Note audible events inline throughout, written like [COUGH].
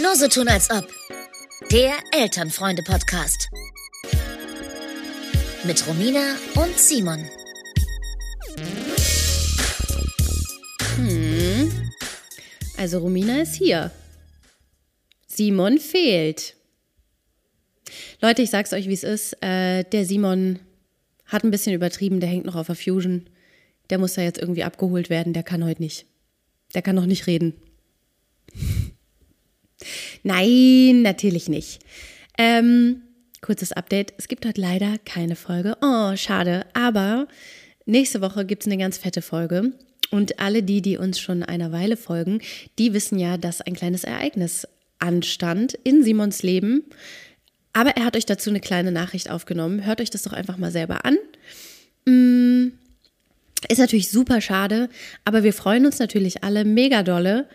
Nur so tun als ob. Der Elternfreunde-Podcast. Mit Romina und Simon. Hm. Also Romina ist hier. Simon fehlt. Leute, ich sag's euch, wie es ist. Äh, der Simon hat ein bisschen übertrieben, der hängt noch auf der Fusion. Der muss da jetzt irgendwie abgeholt werden, der kann heute nicht. Der kann noch nicht reden. Nein, natürlich nicht. Ähm, kurzes Update. Es gibt heute leider keine Folge. Oh, schade. Aber nächste Woche gibt es eine ganz fette Folge. Und alle die, die uns schon eine Weile folgen, die wissen ja, dass ein kleines Ereignis anstand in Simons Leben. Aber er hat euch dazu eine kleine Nachricht aufgenommen. Hört euch das doch einfach mal selber an. Mm, ist natürlich super schade, aber wir freuen uns natürlich alle mega dolle.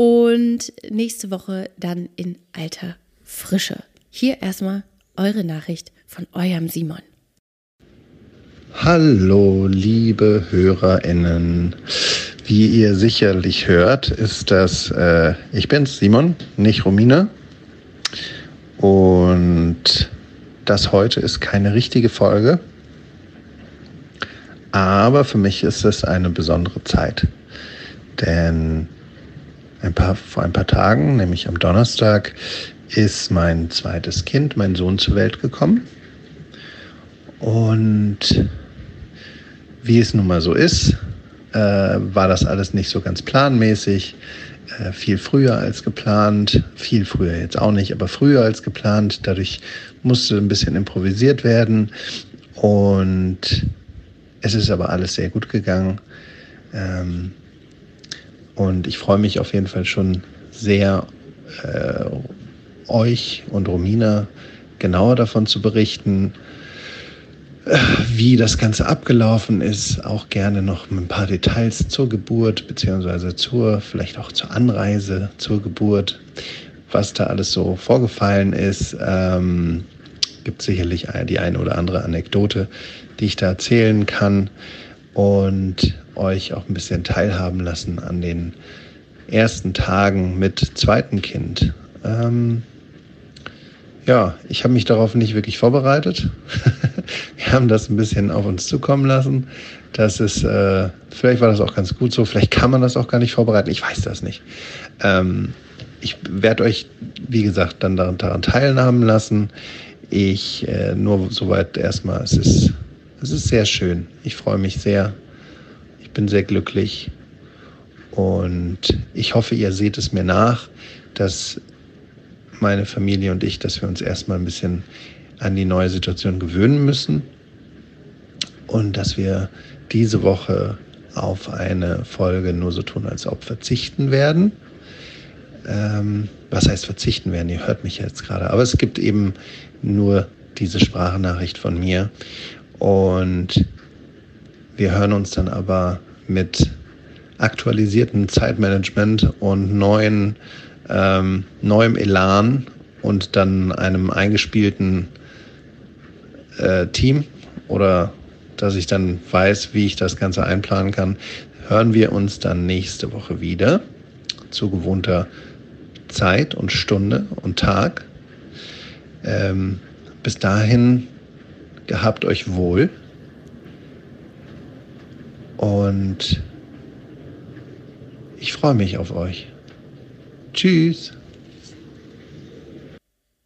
Und nächste Woche dann in alter Frische. Hier erstmal eure Nachricht von eurem Simon. Hallo, liebe HörerInnen. Wie ihr sicherlich hört, ist das, äh, ich bin's, Simon, nicht Romina. Und das heute ist keine richtige Folge. Aber für mich ist es eine besondere Zeit. Denn ein paar, vor ein paar Tagen, nämlich am Donnerstag, ist mein zweites Kind, mein Sohn, zur Welt gekommen. Und wie es nun mal so ist, äh, war das alles nicht so ganz planmäßig. Äh, viel früher als geplant, viel früher jetzt auch nicht, aber früher als geplant. Dadurch musste ein bisschen improvisiert werden. Und es ist aber alles sehr gut gegangen. Ähm, und ich freue mich auf jeden Fall schon sehr, äh, euch und Romina genauer davon zu berichten, wie das Ganze abgelaufen ist. Auch gerne noch ein paar Details zur Geburt, beziehungsweise zur, vielleicht auch zur Anreise, zur Geburt, was da alles so vorgefallen ist. Ähm, gibt sicherlich die eine oder andere Anekdote, die ich da erzählen kann und euch auch ein bisschen teilhaben lassen an den ersten Tagen mit zweiten Kind. Ähm, ja, ich habe mich darauf nicht wirklich vorbereitet. [LAUGHS] Wir haben das ein bisschen auf uns zukommen lassen. Das ist, äh, vielleicht war das auch ganz gut so, vielleicht kann man das auch gar nicht vorbereiten, ich weiß das nicht. Ähm, ich werde euch, wie gesagt, dann daran, daran teilhaben lassen. Ich äh, nur soweit erstmal, es ist, es ist sehr schön. Ich freue mich sehr. Ich bin sehr glücklich. Und ich hoffe, ihr seht es mir nach, dass meine Familie und ich, dass wir uns erstmal ein bisschen an die neue Situation gewöhnen müssen und dass wir diese Woche auf eine Folge nur so tun, als ob verzichten werden. Ähm, was heißt verzichten werden? Ihr hört mich jetzt gerade. Aber es gibt eben nur diese Sprachnachricht von mir. Und wir hören uns dann aber mit aktualisiertem Zeitmanagement und neuen, ähm, neuem Elan und dann einem eingespielten äh, Team oder dass ich dann weiß, wie ich das Ganze einplanen kann, hören wir uns dann nächste Woche wieder zu gewohnter Zeit und Stunde und Tag. Ähm, bis dahin gehabt euch wohl und ich freue mich auf euch. Tschüss.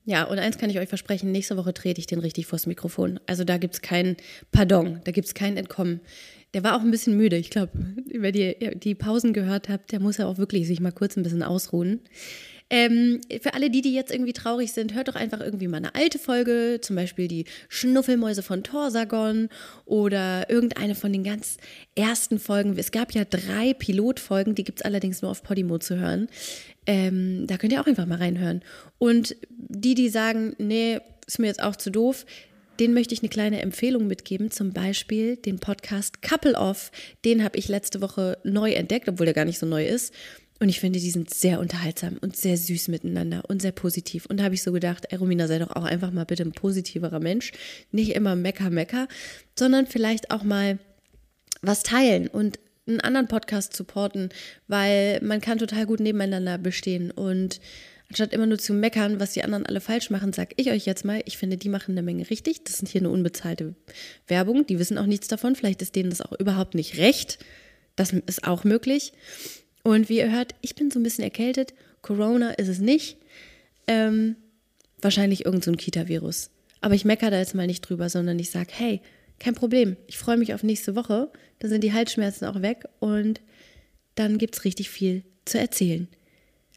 Ja, und eins kann ich euch versprechen, nächste Woche trete ich den richtig vors Mikrofon. Also da gibt es kein Pardon, da gibt es kein Entkommen. Der war auch ein bisschen müde. Ich glaube, wenn ihr die Pausen gehört habt, der muss ja auch wirklich sich mal kurz ein bisschen ausruhen. Ähm, für alle die, die jetzt irgendwie traurig sind, hört doch einfach irgendwie mal eine alte Folge, zum Beispiel die Schnuffelmäuse von Torsagon oder irgendeine von den ganz ersten Folgen. Es gab ja drei Pilotfolgen, die gibt es allerdings nur auf Podimo zu hören. Ähm, da könnt ihr auch einfach mal reinhören. Und die, die sagen, nee, ist mir jetzt auch zu doof, den möchte ich eine kleine Empfehlung mitgeben, zum Beispiel den Podcast Couple Off. Den habe ich letzte Woche neu entdeckt, obwohl der gar nicht so neu ist. Und ich finde, die sind sehr unterhaltsam und sehr süß miteinander und sehr positiv. Und da habe ich so gedacht, ey Romina, sei doch auch einfach mal bitte ein positiverer Mensch. Nicht immer Mecker, Mecker, sondern vielleicht auch mal was teilen und einen anderen Podcast supporten, weil man kann total gut nebeneinander bestehen und anstatt immer nur zu meckern, was die anderen alle falsch machen, sag ich euch jetzt mal, ich finde, die machen eine Menge richtig. Das sind hier eine unbezahlte Werbung. Die wissen auch nichts davon. Vielleicht ist denen das auch überhaupt nicht recht. Das ist auch möglich. Und wie ihr hört, ich bin so ein bisschen erkältet. Corona ist es nicht. Ähm, wahrscheinlich irgend so Kita-Virus. Aber ich meckere da jetzt mal nicht drüber, sondern ich sage, hey, kein Problem. Ich freue mich auf nächste Woche. Da sind die Halsschmerzen auch weg und dann gibt es richtig viel zu erzählen.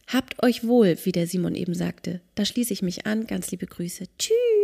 Habt euch wohl, wie der Simon eben sagte. Da schließe ich mich an. Ganz liebe Grüße. Tschüss.